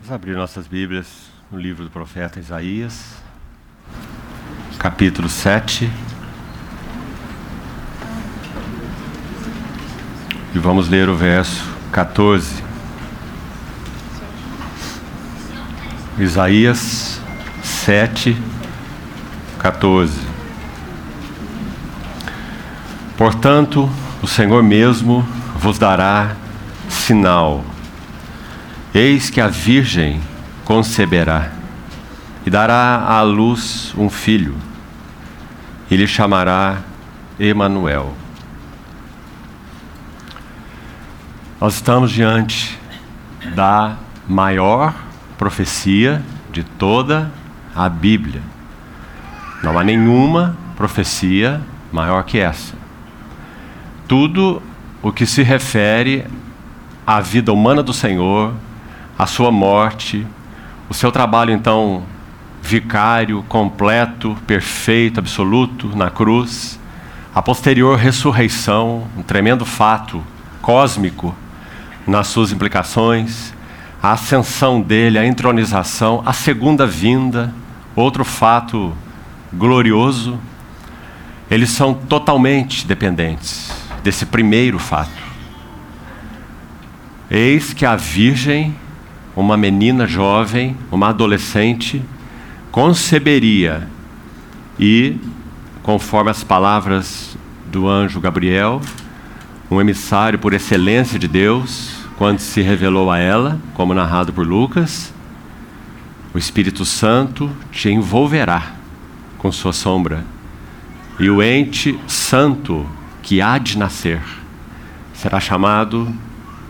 Vamos abrir nossas Bíblias no livro do profeta Isaías, capítulo 7. E vamos ler o verso 14. Isaías 7, 14. Portanto, o Senhor mesmo vos dará sinal. Eis que a Virgem conceberá e dará à luz um filho, e lhe chamará Emanuel. Nós estamos diante da maior profecia de toda a Bíblia. Não há nenhuma profecia maior que essa. Tudo o que se refere à vida humana do Senhor, a sua morte, o seu trabalho então vicário, completo, perfeito, absoluto na cruz, a posterior ressurreição, um tremendo fato cósmico nas suas implicações, a ascensão dele, a entronização, a segunda vinda, outro fato glorioso, eles são totalmente dependentes desse primeiro fato. Eis que a Virgem uma menina jovem, uma adolescente, conceberia e, conforme as palavras do anjo Gabriel, um emissário por excelência de Deus, quando se revelou a ela, como narrado por Lucas, o Espírito Santo te envolverá com sua sombra, e o ente santo que há de nascer será chamado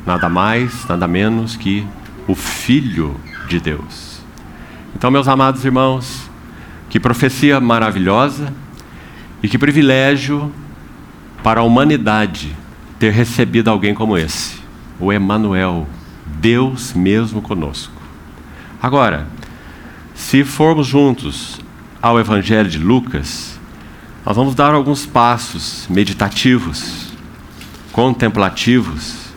nada mais, nada menos que o Filho de Deus. Então, meus amados irmãos, que profecia maravilhosa e que privilégio para a humanidade ter recebido alguém como esse, o Emanuel, Deus mesmo conosco. Agora, se formos juntos ao Evangelho de Lucas, nós vamos dar alguns passos meditativos, contemplativos,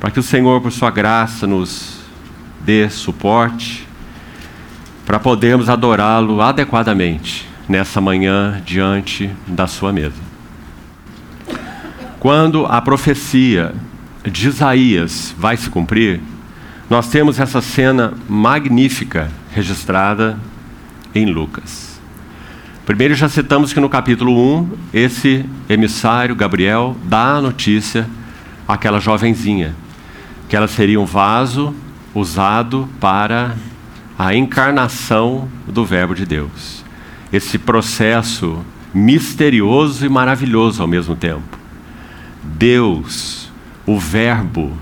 para que o Senhor, por sua graça, nos dê suporte para podermos adorá-lo adequadamente nessa manhã diante da sua mesa. Quando a profecia de Isaías vai se cumprir, nós temos essa cena magnífica registrada em Lucas. Primeiro já citamos que no capítulo 1, esse emissário Gabriel dá a notícia àquela jovenzinha que ela seria um vaso usado para a encarnação do Verbo de Deus. Esse processo misterioso e maravilhoso ao mesmo tempo. Deus, o Verbo,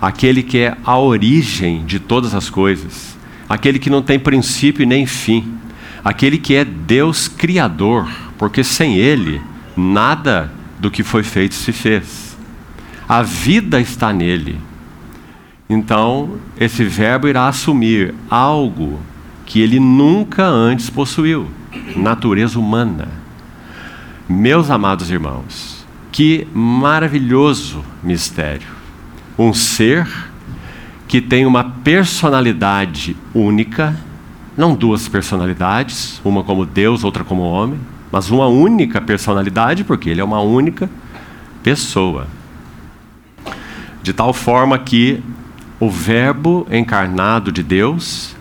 aquele que é a origem de todas as coisas, aquele que não tem princípio nem fim, aquele que é Deus Criador, porque sem Ele, nada do que foi feito se fez. A vida está nele então, esse verbo irá assumir algo que ele nunca antes possuiu natureza humana. Meus amados irmãos, que maravilhoso mistério! Um ser que tem uma personalidade única, não duas personalidades, uma como Deus, outra como homem, mas uma única personalidade, porque ele é uma única pessoa. De tal forma que o Verbo encarnado de Deus,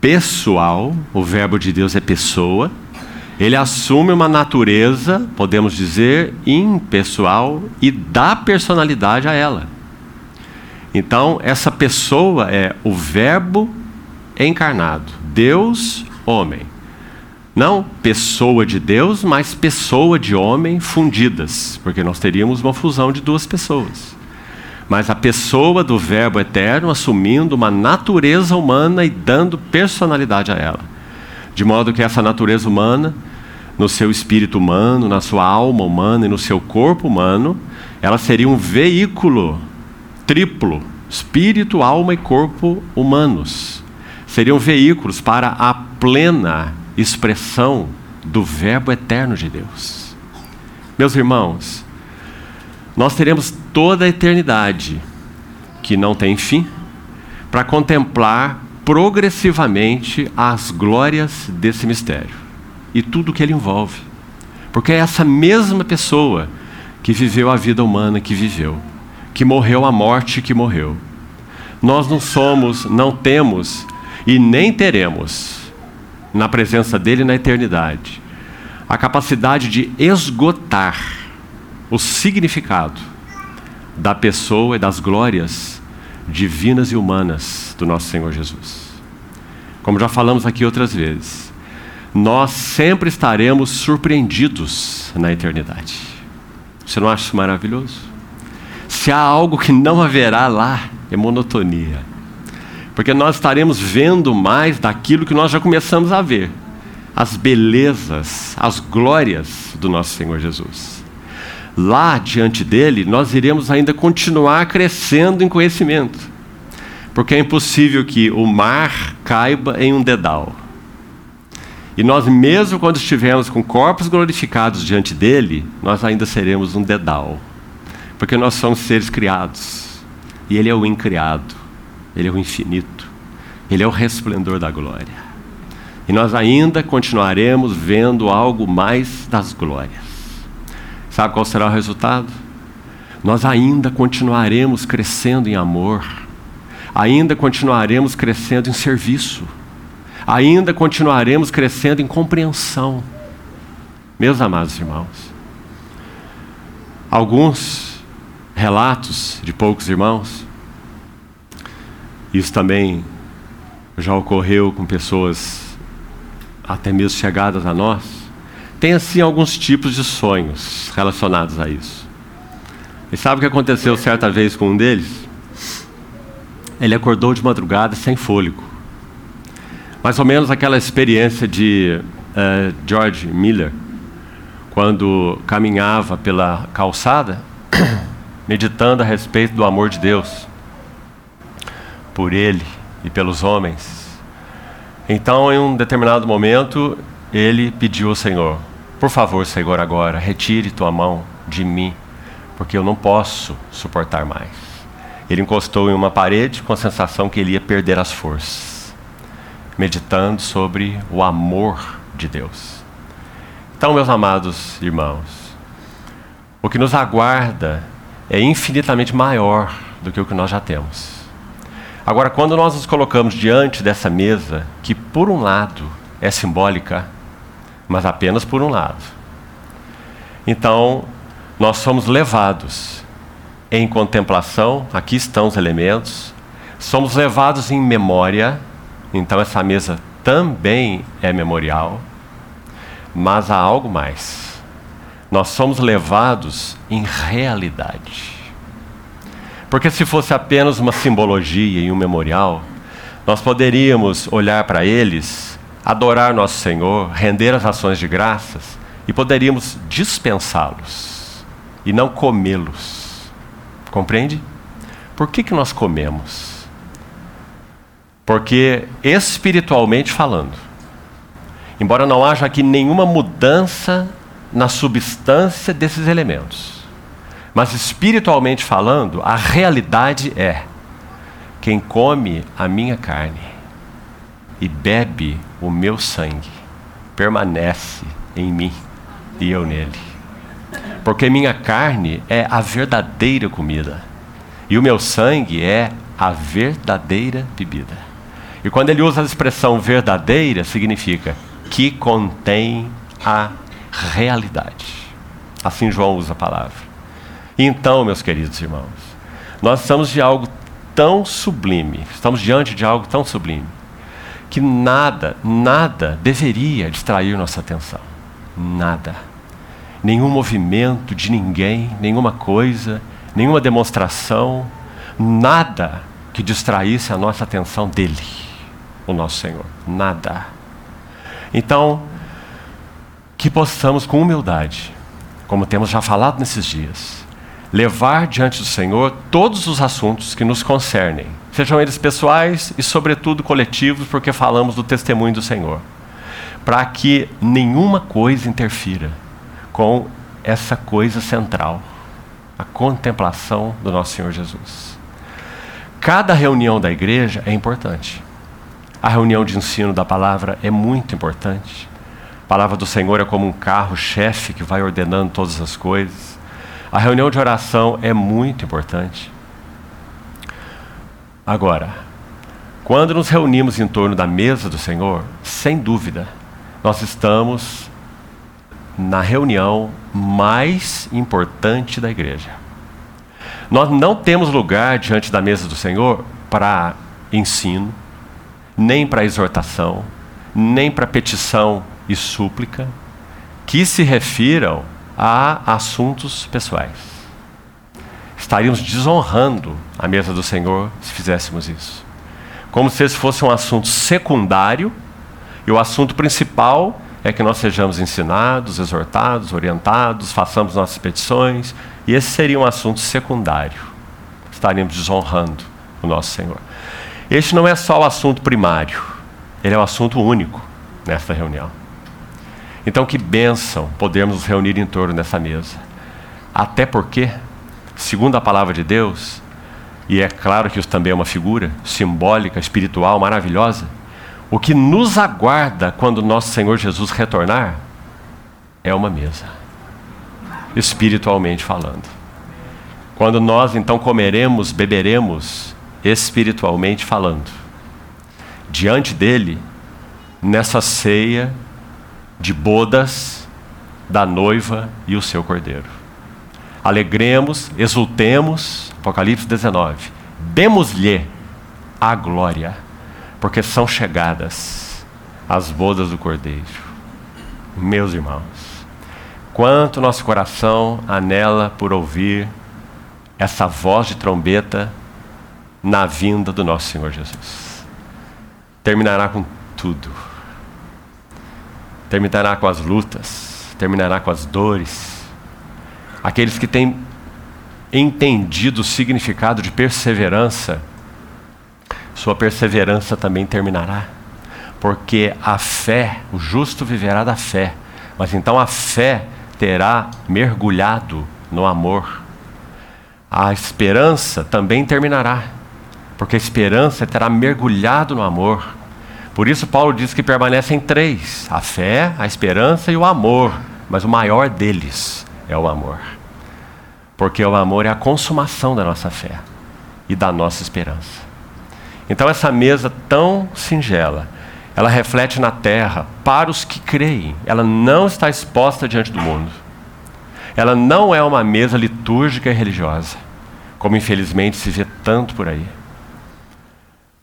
pessoal, o Verbo de Deus é pessoa, ele assume uma natureza, podemos dizer, impessoal e dá personalidade a ela. Então, essa pessoa é o Verbo encarnado, Deus, homem. Não pessoa de Deus, mas pessoa de homem fundidas, porque nós teríamos uma fusão de duas pessoas mas a pessoa do Verbo eterno assumindo uma natureza humana e dando personalidade a ela. De modo que essa natureza humana, no seu espírito humano, na sua alma humana e no seu corpo humano, ela seria um veículo triplo espírito, alma e corpo humanos. Seriam veículos para a plena expressão do Verbo eterno de Deus. Meus irmãos, nós teremos toda a eternidade, que não tem fim, para contemplar progressivamente às glórias desse mistério e tudo o que ele envolve. Porque é essa mesma pessoa que viveu a vida humana que viveu, que morreu a morte que morreu. Nós não somos, não temos e nem teremos, na presença dele na eternidade, a capacidade de esgotar o significado da pessoa e das glórias divinas e humanas do nosso Senhor Jesus. Como já falamos aqui outras vezes, nós sempre estaremos surpreendidos na eternidade. Você não acha isso maravilhoso? Se há algo que não haverá lá, é monotonia. Porque nós estaremos vendo mais daquilo que nós já começamos a ver as belezas, as glórias do nosso Senhor Jesus. Lá diante dele, nós iremos ainda continuar crescendo em conhecimento, porque é impossível que o mar caiba em um dedal. E nós, mesmo quando estivermos com corpos glorificados diante dele, nós ainda seremos um dedal, porque nós somos seres criados, e ele é o incriado, ele é o infinito, ele é o resplendor da glória. E nós ainda continuaremos vendo algo mais das glórias. Sabe qual será o resultado? Nós ainda continuaremos crescendo em amor, ainda continuaremos crescendo em serviço, ainda continuaremos crescendo em compreensão. Meus amados irmãos, alguns relatos de poucos irmãos, isso também já ocorreu com pessoas até mesmo chegadas a nós, tem assim alguns tipos de sonhos relacionados a isso. E sabe o que aconteceu certa vez com um deles? Ele acordou de madrugada sem fôlego. Mais ou menos aquela experiência de uh, George Miller, quando caminhava pela calçada, meditando a respeito do amor de Deus por ele e pelos homens então, em um determinado momento, ele pediu ao Senhor: Por favor, Senhor, agora, retire tua mão de mim, porque eu não posso suportar mais. Ele encostou em uma parede com a sensação que ele ia perder as forças, meditando sobre o amor de Deus. Então, meus amados irmãos, o que nos aguarda é infinitamente maior do que o que nós já temos. Agora, quando nós nos colocamos diante dessa mesa, que por um lado é simbólica, mas apenas por um lado, então nós somos levados em contemplação, aqui estão os elementos, somos levados em memória, então essa mesa também é memorial, mas há algo mais. Nós somos levados em realidade. Porque se fosse apenas uma simbologia e um memorial, nós poderíamos olhar para eles, adorar nosso Senhor, render as ações de graças e poderíamos dispensá-los e não comê-los. Compreende? Por que, que nós comemos? Porque espiritualmente falando, embora não haja aqui nenhuma mudança na substância desses elementos, mas espiritualmente falando, a realidade é: quem come a minha carne e bebe o meu sangue, permanece em mim e eu nele. Porque minha carne é a verdadeira comida e o meu sangue é a verdadeira bebida. E quando ele usa a expressão verdadeira, significa que contém a realidade. Assim João usa a palavra. Então, meus queridos irmãos, nós estamos de algo tão sublime, estamos diante de algo tão sublime, que nada, nada deveria distrair nossa atenção. Nada. Nenhum movimento de ninguém, nenhuma coisa, nenhuma demonstração, nada que distraísse a nossa atenção dele, o nosso Senhor. Nada. Então, que possamos com humildade, como temos já falado nesses dias, levar diante do Senhor todos os assuntos que nos concernem, sejam eles pessoais e, sobretudo, coletivos, porque falamos do testemunho do Senhor, para que nenhuma coisa interfira com essa coisa central, a contemplação do nosso Senhor Jesus. Cada reunião da igreja é importante. A reunião de ensino da palavra é muito importante. A palavra do Senhor é como um carro-chefe que vai ordenando todas as coisas. A reunião de oração é muito importante. Agora, quando nos reunimos em torno da mesa do Senhor, sem dúvida, nós estamos na reunião mais importante da igreja. Nós não temos lugar diante da mesa do Senhor para ensino, nem para exortação, nem para petição e súplica, que se refiram a assuntos pessoais. Estaríamos desonrando a mesa do Senhor se fizéssemos isso. Como se esse fosse um assunto secundário e o assunto principal é que nós sejamos ensinados, exortados, orientados, façamos nossas petições, e esse seria um assunto secundário. Estaríamos desonrando o nosso Senhor. Este não é só o assunto primário, ele é o assunto único nesta reunião. Então, que bênção podermos nos reunir em torno dessa mesa. Até porque, segundo a palavra de Deus, e é claro que isso também é uma figura simbólica, espiritual, maravilhosa, o que nos aguarda quando nosso Senhor Jesus retornar é uma mesa, espiritualmente falando. Quando nós então comeremos, beberemos, espiritualmente falando, diante dele, nessa ceia de bodas da noiva e o seu cordeiro. Alegremos, exultemos, Apocalipse 19, demos-lhe a glória porque são chegadas as bodas do Cordeiro. Meus irmãos, quanto nosso coração anela por ouvir essa voz de trombeta na vinda do nosso Senhor Jesus. Terminará com tudo. Terminará com as lutas, terminará com as dores. Aqueles que têm entendido o significado de perseverança sua perseverança também terminará. Porque a fé, o justo viverá da fé. Mas então a fé terá mergulhado no amor. A esperança também terminará. Porque a esperança terá mergulhado no amor. Por isso, Paulo diz que permanecem três: a fé, a esperança e o amor. Mas o maior deles é o amor. Porque o amor é a consumação da nossa fé e da nossa esperança. Então, essa mesa tão singela, ela reflete na terra para os que creem. Ela não está exposta diante do mundo. Ela não é uma mesa litúrgica e religiosa, como infelizmente se vê tanto por aí.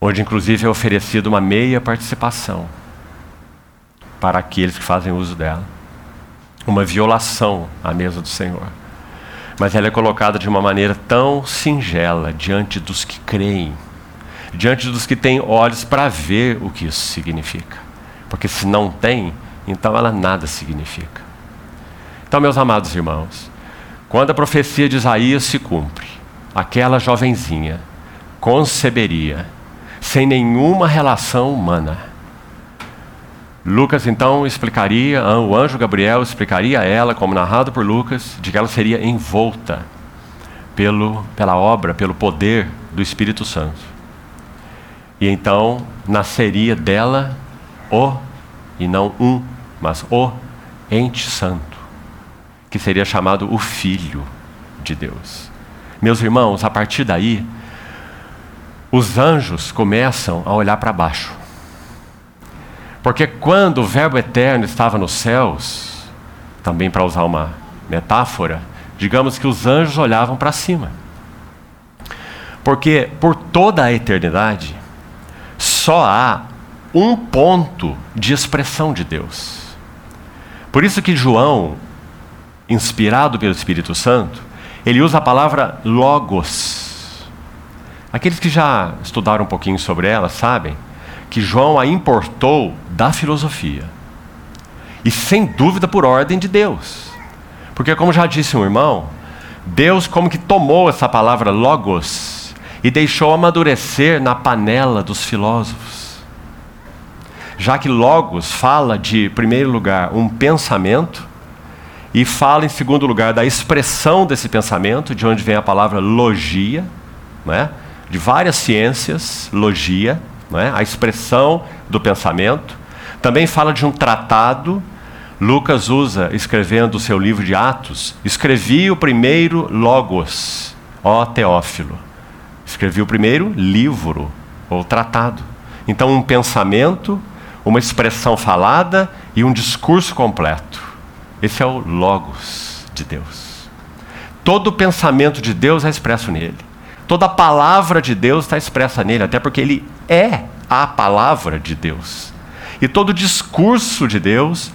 Onde, inclusive, é oferecida uma meia participação para aqueles que fazem uso dela. Uma violação à mesa do Senhor. Mas ela é colocada de uma maneira tão singela diante dos que creem diante dos que têm olhos para ver o que isso significa. Porque se não tem, então ela nada significa. Então, meus amados irmãos, quando a profecia de Isaías se cumpre, aquela jovenzinha conceberia sem nenhuma relação humana. Lucas então explicaria, o anjo Gabriel explicaria a ela, como narrado por Lucas, de que ela seria envolta pelo, pela obra, pelo poder do Espírito Santo. E então nasceria dela o, e não um, mas o ente santo, que seria chamado o Filho de Deus. Meus irmãos, a partir daí, os anjos começam a olhar para baixo. Porque quando o Verbo eterno estava nos céus, também para usar uma metáfora, digamos que os anjos olhavam para cima. Porque por toda a eternidade, só há um ponto de expressão de Deus. Por isso que João, inspirado pelo Espírito Santo, ele usa a palavra logos. Aqueles que já estudaram um pouquinho sobre ela sabem que João a importou da filosofia. E sem dúvida por ordem de Deus. Porque como já disse um irmão, Deus como que tomou essa palavra logos e deixou amadurecer na panela dos filósofos. Já que Logos fala de, em primeiro lugar, um pensamento, e fala, em segundo lugar, da expressão desse pensamento, de onde vem a palavra logia, né? De várias ciências, logia. não é? a expressão do pensamento. Também fala de um tratado. Lucas usa, escrevendo o seu livro de Atos, escrevi o primeiro Logos, ó Teófilo. Escrevi o primeiro livro, ou tratado. Então, um pensamento, uma expressão falada e um discurso completo. Esse é o Logos de Deus. Todo pensamento de Deus é expresso nele. Toda a palavra de Deus está expressa nele, até porque ele é a palavra de Deus. E todo o discurso de Deus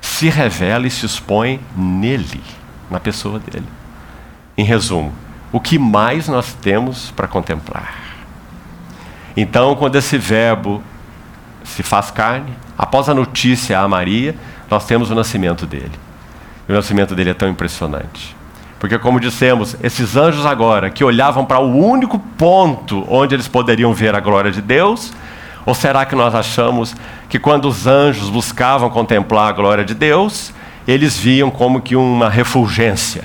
se revela e se expõe nele, na pessoa dele. Em resumo, o que mais nós temos para contemplar? Então, quando esse verbo se faz carne, após a notícia a Maria, nós temos o nascimento dele. E o nascimento dele é tão impressionante. Porque, como dissemos, esses anjos agora que olhavam para o único ponto onde eles poderiam ver a glória de Deus, ou será que nós achamos que quando os anjos buscavam contemplar a glória de Deus, eles viam como que uma refulgência,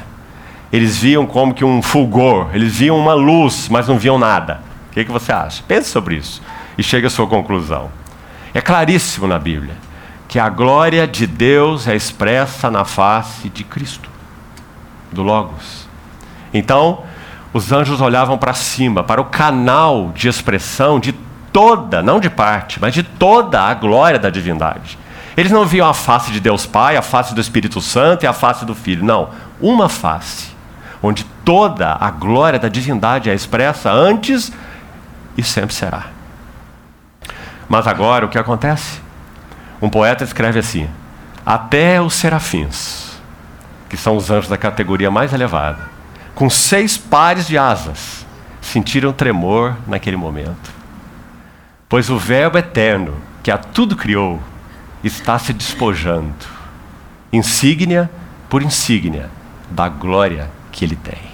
eles viam como que um fulgor, eles viam uma luz, mas não viam nada? O que, que você acha? Pense sobre isso e chegue à sua conclusão. É claríssimo na Bíblia que a glória de Deus é expressa na face de Cristo, do Logos. Então, os anjos olhavam para cima, para o canal de expressão de toda, não de parte, mas de toda a glória da divindade. Eles não viam a face de Deus Pai, a face do Espírito Santo e a face do Filho. Não, uma face, onde toda a glória da divindade é expressa antes e sempre será. Mas agora o que acontece? Um poeta escreve assim: Até os serafins, que são os anjos da categoria mais elevada, com seis pares de asas, sentiram tremor naquele momento. Pois o Verbo eterno, que a tudo criou, está se despojando, insígnia por insígnia, da glória que ele tem.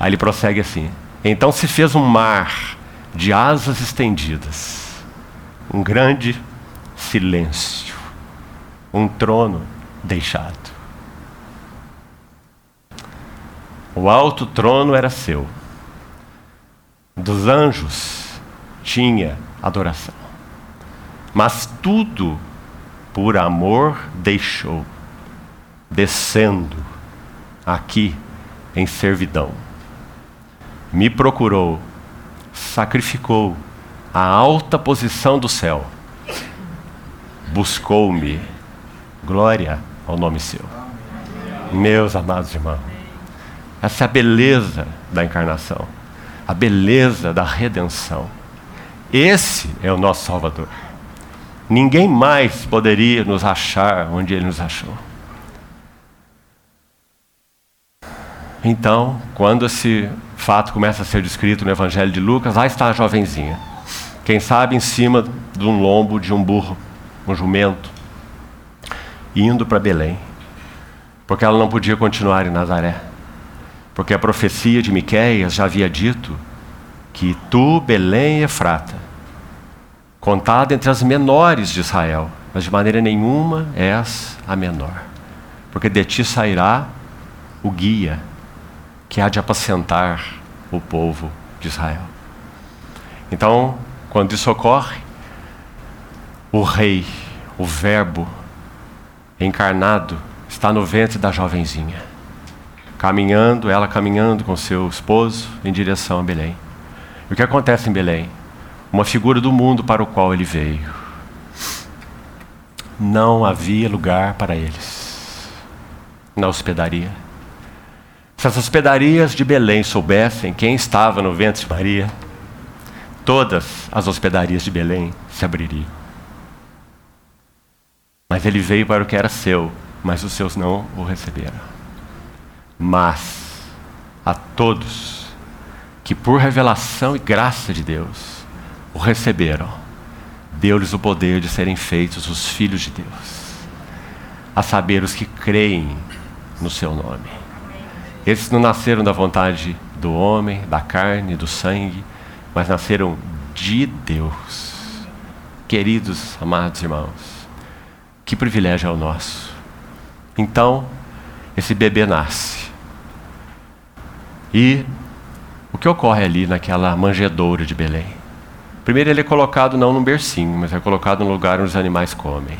Aí ele prossegue assim: então se fez um mar de asas estendidas, um grande silêncio, um trono deixado. O alto trono era seu, dos anjos tinha adoração, mas tudo por amor deixou, descendo aqui em servidão me procurou, sacrificou a alta posição do céu, buscou-me. Glória ao nome seu. Meus amados irmãos, essa é a beleza da encarnação, a beleza da redenção. Esse é o nosso Salvador. Ninguém mais poderia nos achar onde ele nos achou. Então, quando esse fato começa a ser descrito no Evangelho de Lucas, lá está a jovenzinha. Quem sabe em cima de um lombo de um burro, um jumento, indo para Belém. Porque ela não podia continuar em Nazaré. Porque a profecia de Miqueias já havia dito que tu, Belém Efrata, contada entre as menores de Israel, mas de maneira nenhuma és a menor. Porque de ti sairá o guia que há de apacentar o povo de Israel. Então, quando isso ocorre, o rei, o Verbo encarnado, está no ventre da jovenzinha, caminhando, ela caminhando com seu esposo em direção a Belém. E o que acontece em Belém? Uma figura do mundo para o qual ele veio. Não havia lugar para eles na hospedaria. Se as hospedarias de Belém soubessem quem estava no ventre de Maria, todas as hospedarias de Belém se abririam. Mas ele veio para o que era seu, mas os seus não o receberam. Mas a todos que por revelação e graça de Deus o receberam, deu-lhes o poder de serem feitos os filhos de Deus, a saber os que creem no seu nome. Esses não nasceram da vontade do homem, da carne, do sangue, mas nasceram de Deus. Queridos, amados irmãos, que privilégio é o nosso. Então, esse bebê nasce. E o que ocorre ali naquela manjedoura de Belém? Primeiro, ele é colocado não num bercinho, mas é colocado num lugar onde os animais comem.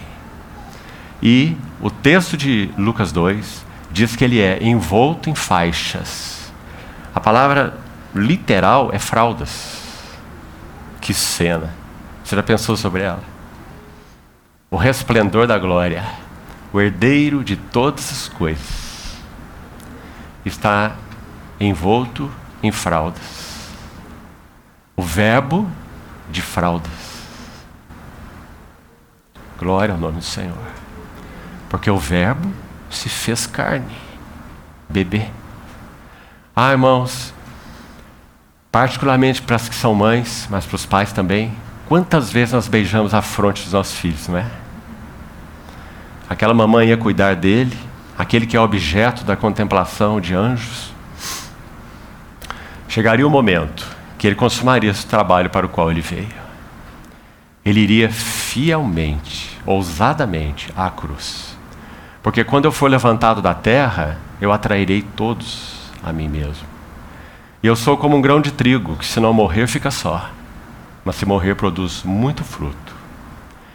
E o texto de Lucas 2 diz que ele é envolto em faixas. A palavra literal é fraldas. Que cena! Você já pensou sobre ela? O resplendor da glória, o herdeiro de todas as coisas, está envolto em fraldas. O Verbo de fraldas. Glória ao nome do Senhor. Porque o Verbo se fez carne, bebê. Ah, irmãos, particularmente para as que são mães, mas para os pais também, quantas vezes nós beijamos a fronte dos nossos filhos, não é? Aquela mamãe ia cuidar dele, aquele que é objeto da contemplação de anjos. Chegaria o momento que ele consumaria esse trabalho para o qual ele veio. Ele iria fielmente, ousadamente à cruz. Porque quando eu for levantado da terra, eu atrairei todos a mim mesmo. E eu sou como um grão de trigo, que se não morrer, fica só. Mas se morrer, produz muito fruto.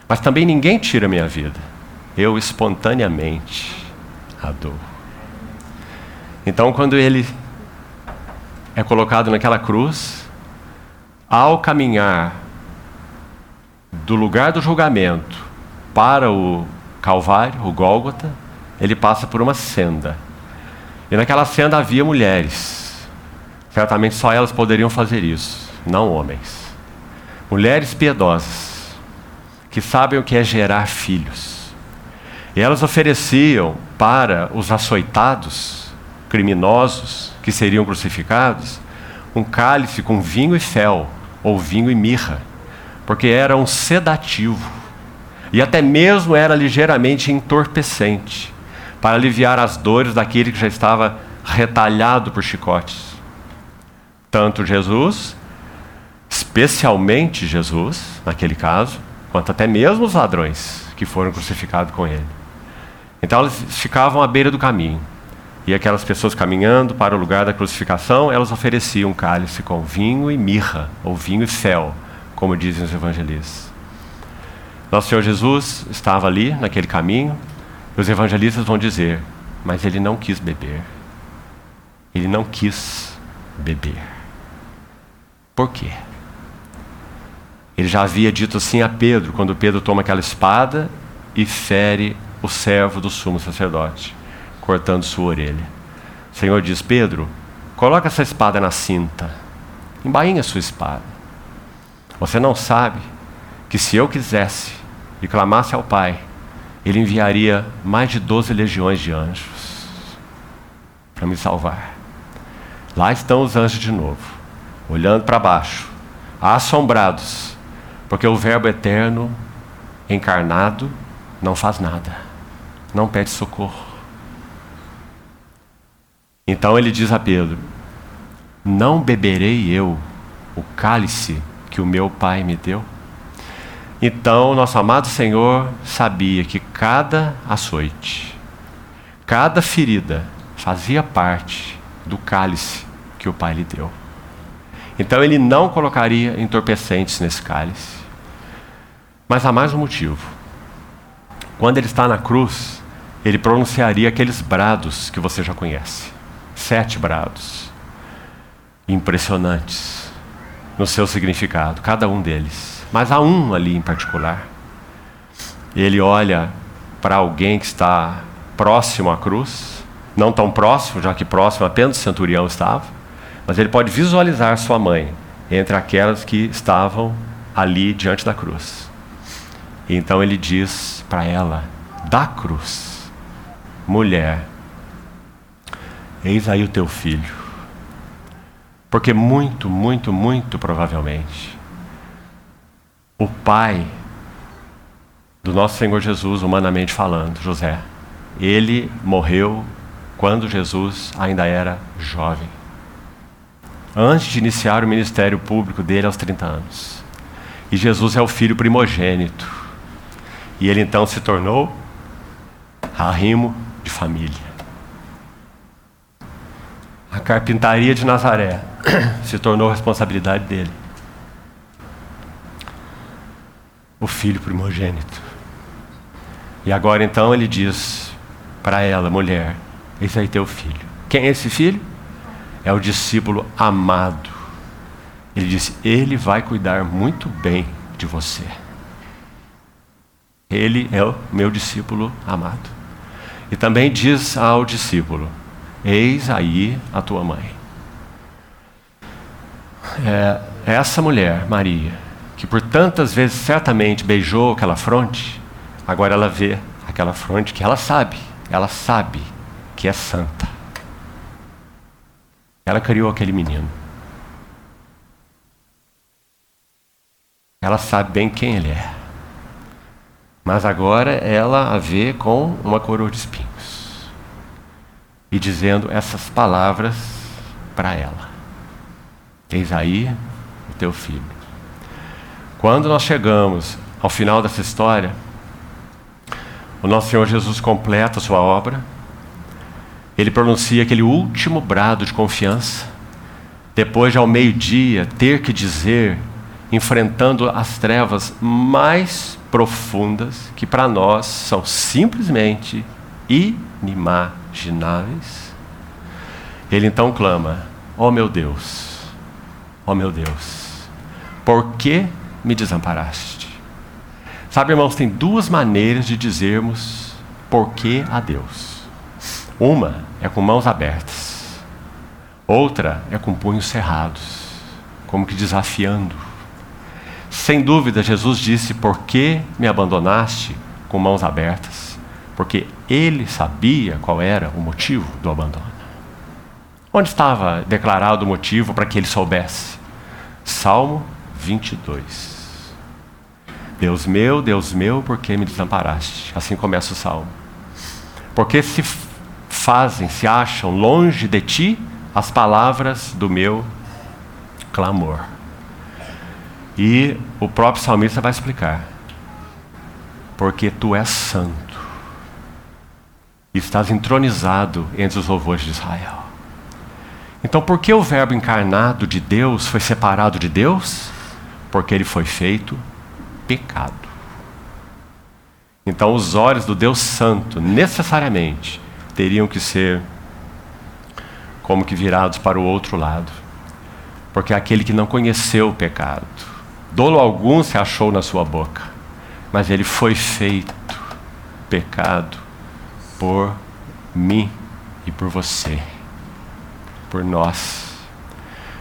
Mas também ninguém tira minha vida. Eu espontaneamente a dou. Então, quando ele é colocado naquela cruz, ao caminhar do lugar do julgamento para o Calvário, o Gólgota, ele passa por uma senda. E naquela senda havia mulheres. Certamente só elas poderiam fazer isso, não homens. Mulheres piedosas, que sabem o que é gerar filhos. E elas ofereciam para os açoitados, criminosos, que seriam crucificados, um cálice com vinho e fel, ou vinho e mirra, porque era um sedativo e até mesmo era ligeiramente entorpecente para aliviar as dores daquele que já estava retalhado por chicotes. Tanto Jesus, especialmente Jesus, naquele caso, quanto até mesmo os ladrões que foram crucificados com ele. Então eles ficavam à beira do caminho. E aquelas pessoas caminhando para o lugar da crucificação, elas ofereciam cálice com vinho e mirra, ou vinho e fel, como dizem os evangelistas. Nosso Senhor Jesus estava ali, naquele caminho, e os evangelistas vão dizer: Mas ele não quis beber. Ele não quis beber. Por quê? Ele já havia dito assim a Pedro, quando Pedro toma aquela espada e fere o servo do sumo sacerdote cortando sua orelha. O Senhor diz: Pedro, coloca essa espada na cinta, embainha sua espada. Você não sabe que se eu quisesse e clamasse ao Pai, Ele enviaria mais de doze legiões de anjos para me salvar. Lá estão os anjos de novo, olhando para baixo, assombrados, porque o Verbo eterno, encarnado, não faz nada, não pede socorro. Então ele diz a Pedro: Não beberei eu o cálice que o meu pai me deu? Então, nosso amado Senhor sabia que cada açoite, cada ferida fazia parte do cálice que o pai lhe deu. Então, ele não colocaria entorpecentes nesse cálice. Mas há mais um motivo. Quando ele está na cruz, ele pronunciaria aqueles brados que você já conhece sete brados, impressionantes no seu significado, cada um deles. Mas há um ali em particular. Ele olha para alguém que está próximo à cruz, não tão próximo, já que próximo apenas o centurião estava, mas ele pode visualizar sua mãe entre aquelas que estavam ali diante da cruz. Então ele diz para ela: da cruz, mulher, Eis aí o teu filho. Porque muito, muito, muito provavelmente, o pai do nosso Senhor Jesus, humanamente falando, José, ele morreu quando Jesus ainda era jovem. Antes de iniciar o ministério público dele aos 30 anos. E Jesus é o filho primogênito. E ele então se tornou arrimo de família. A carpintaria de Nazaré se tornou responsabilidade dele. o filho primogênito. E agora então ele diz para ela, mulher, esse aí teu filho. Quem é esse filho? É o discípulo amado. Ele disse: Ele vai cuidar muito bem de você. Ele é o meu discípulo amado. E também diz ao discípulo: Eis aí a tua mãe. É, essa mulher, Maria, que por tantas vezes certamente beijou aquela fronte, agora ela vê aquela fronte que ela sabe, ela sabe que é santa. Ela criou aquele menino. Ela sabe bem quem ele é. Mas agora ela a vê com uma coroa de espinhos. E dizendo essas palavras para ela: Eis aí o teu filho. Quando nós chegamos ao final dessa história, o nosso Senhor Jesus completa a sua obra, ele pronuncia aquele último brado de confiança, depois de ao meio-dia ter que dizer, enfrentando as trevas mais profundas, que para nós são simplesmente inimagináveis, ele então clama: Ó oh meu Deus, ó oh meu Deus, por que me desamparaste? Sabe, irmãos, tem duas maneiras de dizermos por que a Deus. Uma é com mãos abertas, outra é com punhos cerrados, como que desafiando. Sem dúvida, Jesus disse: Por que me abandonaste com mãos abertas? Porque ele sabia qual era o motivo do abandono. Onde estava declarado o motivo para que ele soubesse? Salmo 22. Deus meu, Deus meu, por que me desamparaste? Assim começa o salmo. Porque se fazem, se acham longe de ti as palavras do meu clamor. E o próprio salmista vai explicar. Porque tu és santo. Estás entronizado entre os louvores de Israel. Então, por que o Verbo encarnado de Deus foi separado de Deus? Porque ele foi feito pecado. Então, os olhos do Deus Santo, necessariamente, teriam que ser como que virados para o outro lado. Porque é aquele que não conheceu o pecado, dolo algum se achou na sua boca, mas ele foi feito pecado por mim e por você por nós,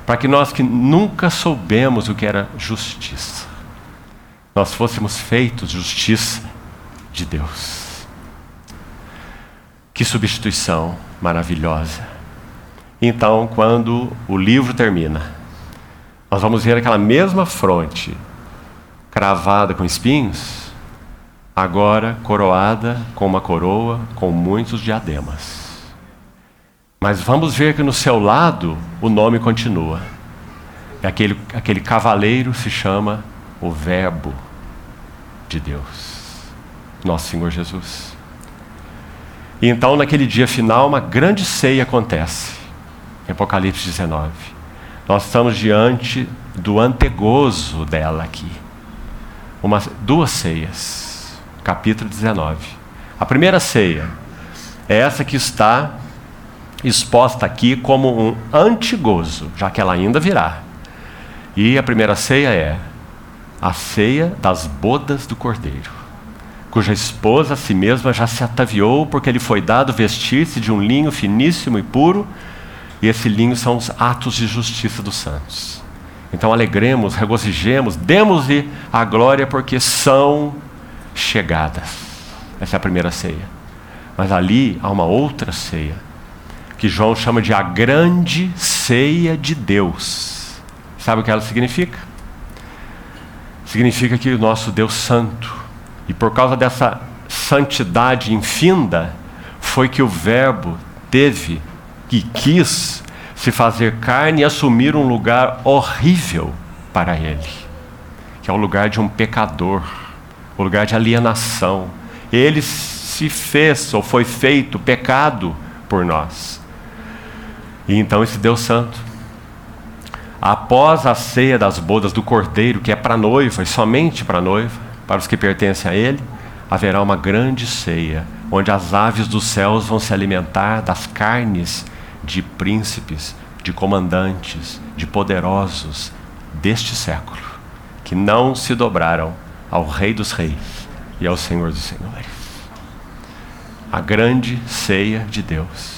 para que nós que nunca soubemos o que era justiça, nós fôssemos feitos justiça de Deus. Que substituição maravilhosa. Então, quando o livro termina, nós vamos ver aquela mesma fronte cravada com espinhos, agora coroada com uma coroa com muitos diademas. Mas vamos ver que no seu lado o nome continua. E aquele, aquele cavaleiro se chama o Verbo de Deus, nosso Senhor Jesus. E então, naquele dia final, uma grande ceia acontece, Apocalipse 19. Nós estamos diante do antegozo dela aqui. Uma, duas ceias, capítulo 19. A primeira ceia é essa que está exposta aqui como um antigozo, já que ela ainda virá. E a primeira ceia é a ceia das bodas do cordeiro, cuja esposa a si mesma já se ataviou, porque lhe foi dado vestir-se de um linho finíssimo e puro, e esse linho são os atos de justiça dos santos. Então alegremos, regozijemos, demos-lhe a glória, porque são chegadas. Essa é a primeira ceia. Mas ali há uma outra ceia, que João chama de a grande ceia de Deus. Sabe o que ela significa? Significa que o nosso Deus Santo, e por causa dessa santidade infinda, foi que o Verbo teve e quis se fazer carne e assumir um lugar horrível para ele, que é o lugar de um pecador, o lugar de alienação. Ele se fez ou foi feito pecado por nós. E então esse Deus Santo, após a ceia das bodas do cordeiro, que é para a noiva e somente para a noiva, para os que pertencem a Ele, haverá uma grande ceia, onde as aves dos céus vão se alimentar das carnes de príncipes, de comandantes, de poderosos deste século, que não se dobraram ao Rei dos Reis e ao Senhor dos Senhores. A grande ceia de Deus.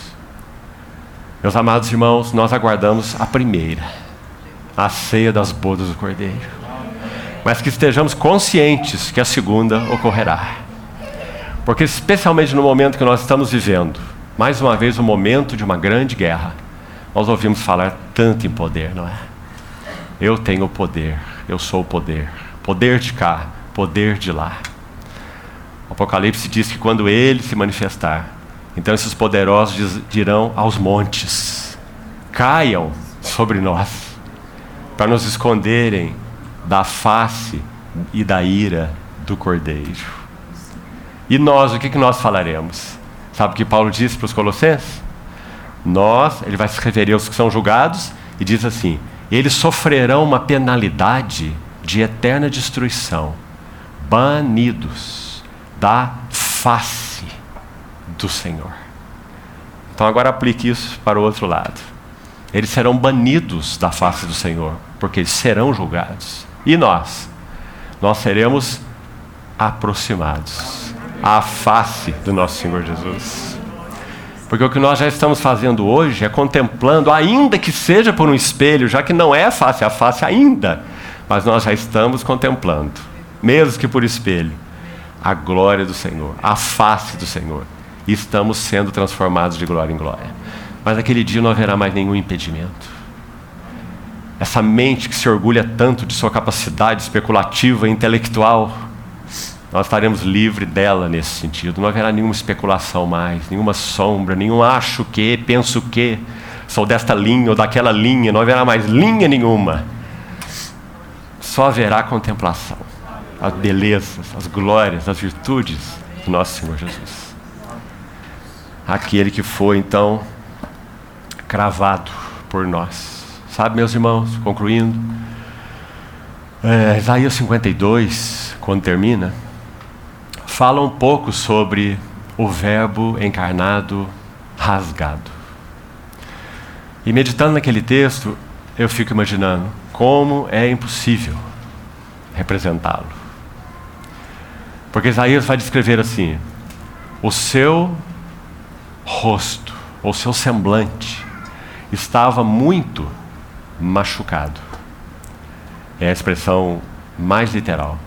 Meus amados irmãos, nós aguardamos a primeira, a ceia das bodas do Cordeiro mas que estejamos conscientes que a segunda ocorrerá. Porque, especialmente no momento que nós estamos vivendo, mais uma vez, o um momento de uma grande guerra, nós ouvimos falar tanto em poder, não é? Eu tenho o poder, eu sou o poder, poder de cá, poder de lá. O Apocalipse diz que quando ele se manifestar, então esses poderosos dirão aos montes: caiam sobre nós, para nos esconderem da face e da ira do Cordeiro. E nós, o que, que nós falaremos? Sabe o que Paulo disse para os Colossenses? Nós, ele vai se referir aos que são julgados e diz assim: eles sofrerão uma penalidade de eterna destruição, banidos da face do Senhor. Então agora aplique isso para o outro lado. Eles serão banidos da face do Senhor, porque eles serão julgados. E nós? Nós seremos aproximados à face do nosso Senhor Jesus. Porque o que nós já estamos fazendo hoje é contemplando, ainda que seja por um espelho, já que não é face a face ainda, mas nós já estamos contemplando, mesmo que por espelho, a glória do Senhor, a face do Senhor. E estamos sendo transformados de glória em glória. Mas naquele dia não haverá mais nenhum impedimento essa mente que se orgulha tanto de sua capacidade especulativa e intelectual, nós estaremos livres dela nesse sentido. Não haverá nenhuma especulação mais, nenhuma sombra, nenhum acho que, penso que, sou desta linha ou daquela linha, não haverá mais linha nenhuma. Só haverá contemplação, as belezas, as glórias, as virtudes do nosso Senhor Jesus. Aquele que foi então cravado por nós Sabe, meus irmãos, concluindo, é, Isaías 52, quando termina, fala um pouco sobre o Verbo encarnado rasgado. E meditando naquele texto, eu fico imaginando como é impossível representá-lo. Porque Isaías vai descrever assim: o seu rosto, ou seu semblante, estava muito machucado. É a expressão mais literal,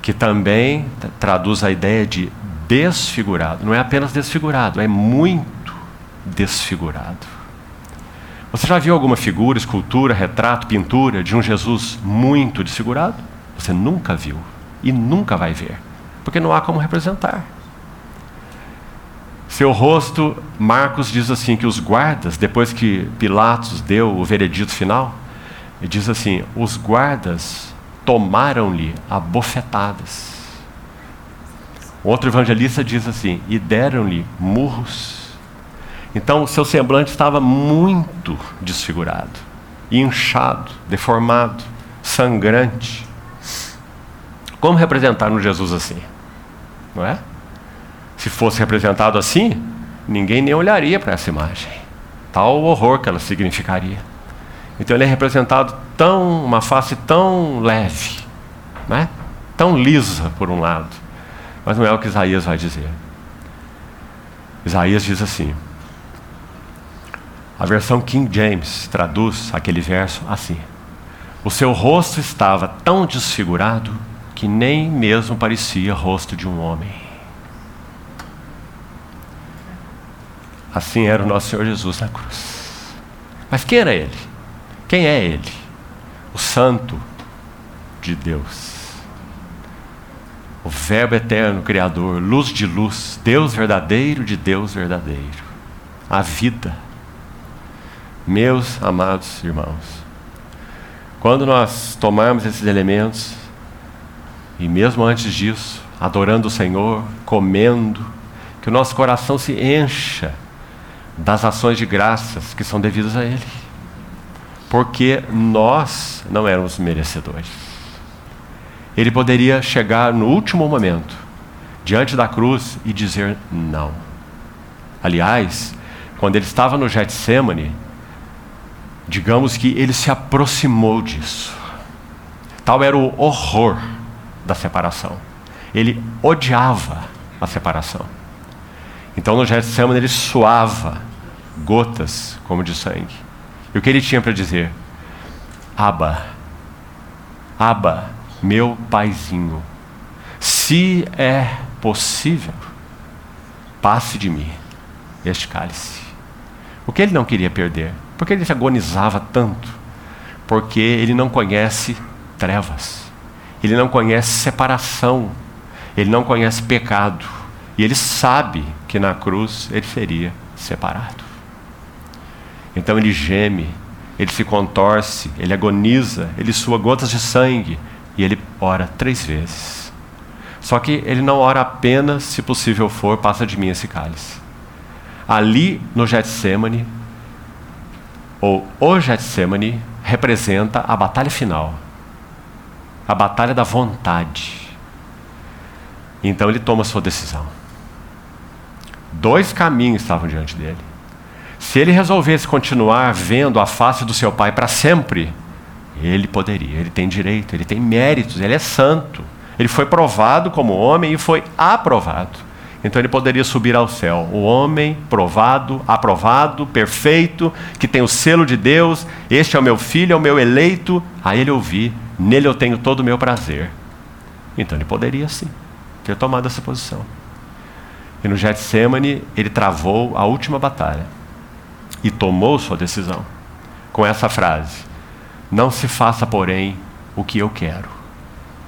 que também traduz a ideia de desfigurado. Não é apenas desfigurado, é muito desfigurado. Você já viu alguma figura, escultura, retrato, pintura de um Jesus muito desfigurado? Você nunca viu e nunca vai ver, porque não há como representar. Seu rosto, Marcos diz assim que os guardas, depois que Pilatos deu o veredito final, ele diz assim: os guardas tomaram-lhe a bofetadas. Outro evangelista diz assim: e deram-lhe murros. Então, seu semblante estava muito desfigurado, inchado, deformado, sangrante. Como representar um Jesus assim? Não é? Se fosse representado assim, ninguém nem olharia para essa imagem. Tal horror que ela significaria. Então ele é representado tão, uma face tão leve, né? tão lisa por um lado. Mas não é o que Isaías vai dizer. Isaías diz assim. A versão King James traduz aquele verso assim: O seu rosto estava tão desfigurado que nem mesmo parecia rosto de um homem. Assim era o nosso Senhor Jesus na cruz. Mas quem era ele? Quem é ele? O Santo de Deus. O Verbo eterno, Criador, luz de luz, Deus verdadeiro de Deus verdadeiro. A vida. Meus amados irmãos, quando nós tomarmos esses elementos, e mesmo antes disso, adorando o Senhor, comendo, que o nosso coração se encha das ações de graças que são devidas a Ele. Porque nós não éramos merecedores. ele poderia chegar no último momento, diante da cruz, e dizer não. Aliás, quando ele estava no Getsemane, digamos que ele se aproximou disso. Tal era o horror da separação. Ele odiava a separação. Então no Getsemane ele suava gotas como de sangue. E o que ele tinha para dizer? Aba, Aba, meu paizinho, se é possível, passe de mim este cálice. O que ele não queria perder? Porque ele se agonizava tanto? Porque ele não conhece trevas, ele não conhece separação, ele não conhece pecado, e ele sabe que na cruz ele seria separado. Então ele geme, ele se contorce, ele agoniza, ele sua gotas de sangue e ele ora três vezes. Só que ele não ora apenas, se possível for, passa de mim esse cálice. Ali no Getsemane, ou o Getsemane, representa a batalha final, a batalha da vontade. Então ele toma sua decisão. Dois caminhos estavam diante dele. Se ele resolvesse continuar vendo a face do seu pai para sempre, ele poderia, ele tem direito, ele tem méritos, ele é santo. Ele foi provado como homem e foi aprovado. Então ele poderia subir ao céu. O homem provado, aprovado, perfeito, que tem o selo de Deus, este é o meu filho, é o meu eleito. A ele ouvi, nele eu tenho todo o meu prazer. Então ele poderia sim ter tomado essa posição. E no Getsemane ele travou a última batalha e tomou sua decisão com essa frase: Não se faça, porém, o que eu quero.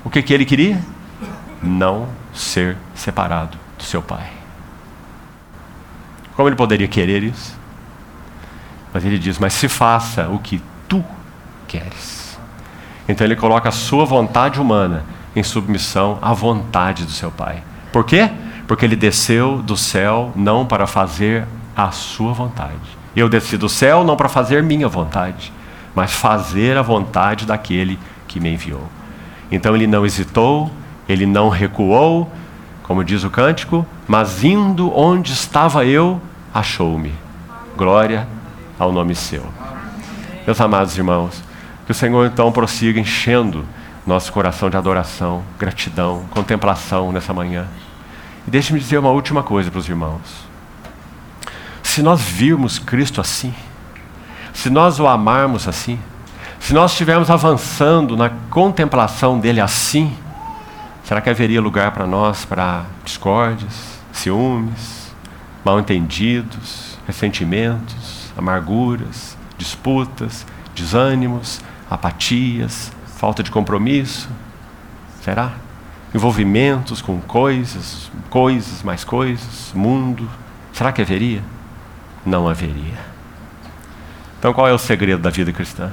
O que, que ele queria? Não ser separado seu pai. Como ele poderia querer isso? Mas ele diz: Mas se faça o que tu queres. Então ele coloca a sua vontade humana em submissão à vontade do seu pai. Por quê? Porque ele desceu do céu não para fazer a sua vontade, eu desci do céu não para fazer minha vontade, mas fazer a vontade daquele que me enviou. Então ele não hesitou, ele não recuou, como diz o cântico, mas indo onde estava eu, achou-me. Glória ao nome seu. Meus amados irmãos, que o Senhor então prossiga enchendo nosso coração de adoração, gratidão, contemplação nessa manhã. E deixe-me dizer uma última coisa para os irmãos se nós virmos Cristo assim, se nós o amarmos assim, se nós estivermos avançando na contemplação dele assim, será que haveria lugar para nós para discórdias, ciúmes, mal-entendidos, ressentimentos, amarguras, disputas, desânimos, apatias, falta de compromisso? Será? Envolvimentos com coisas, coisas, mais coisas, mundo. Será que haveria? não haveria. Então, qual é o segredo da vida cristã?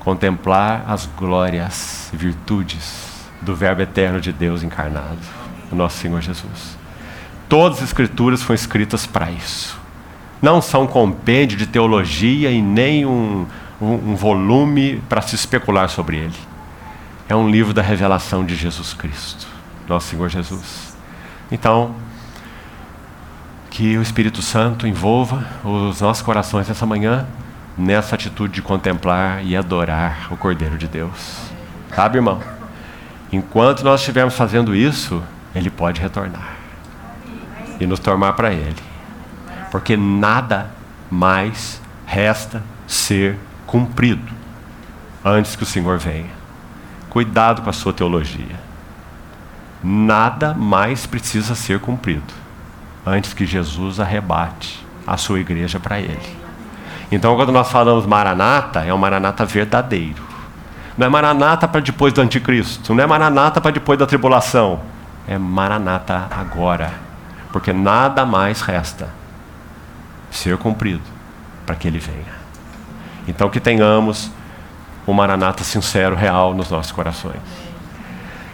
Contemplar as glórias e virtudes do Verbo eterno de Deus encarnado, o nosso Senhor Jesus. Todas as Escrituras foram escritas para isso. Não são um compêndio de teologia e nem um, um, um volume para se especular sobre ele. É um livro da revelação de Jesus Cristo, nosso Senhor Jesus. Então, que o Espírito Santo envolva os nossos corações essa manhã nessa atitude de contemplar e adorar o Cordeiro de Deus. Sabe, irmão? Enquanto nós estivermos fazendo isso, Ele pode retornar e nos tomar para Ele. Porque nada mais resta ser cumprido antes que o Senhor venha. Cuidado com a sua teologia. Nada mais precisa ser cumprido antes que Jesus arrebate a sua igreja para ele. Então, quando nós falamos maranata, é um maranata verdadeiro. Não é maranata para depois do anticristo, não é maranata para depois da tribulação. É maranata agora. Porque nada mais resta ser cumprido para que ele venha. Então, que tenhamos um maranata sincero, real nos nossos corações.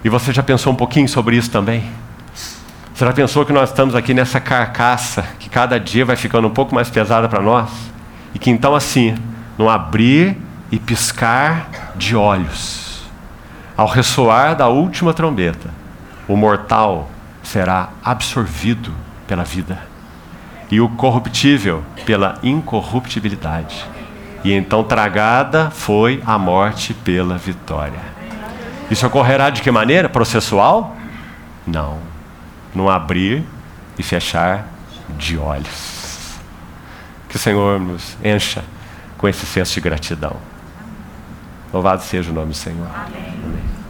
E você já pensou um pouquinho sobre isso também? Você já pensou que nós estamos aqui nessa carcaça que cada dia vai ficando um pouco mais pesada para nós? E que então, assim, no abrir e piscar de olhos, Ao ressoar da última trombeta, o mortal será absorvido pela vida e o corruptível pela incorruptibilidade. E então tragada foi a morte pela vitória. Isso ocorrerá de que maneira? Processual? Não. No abrir e fechar de olhos. Que o Senhor nos encha com esse senso de gratidão. Louvado seja o nome do Senhor. Amém. Amém.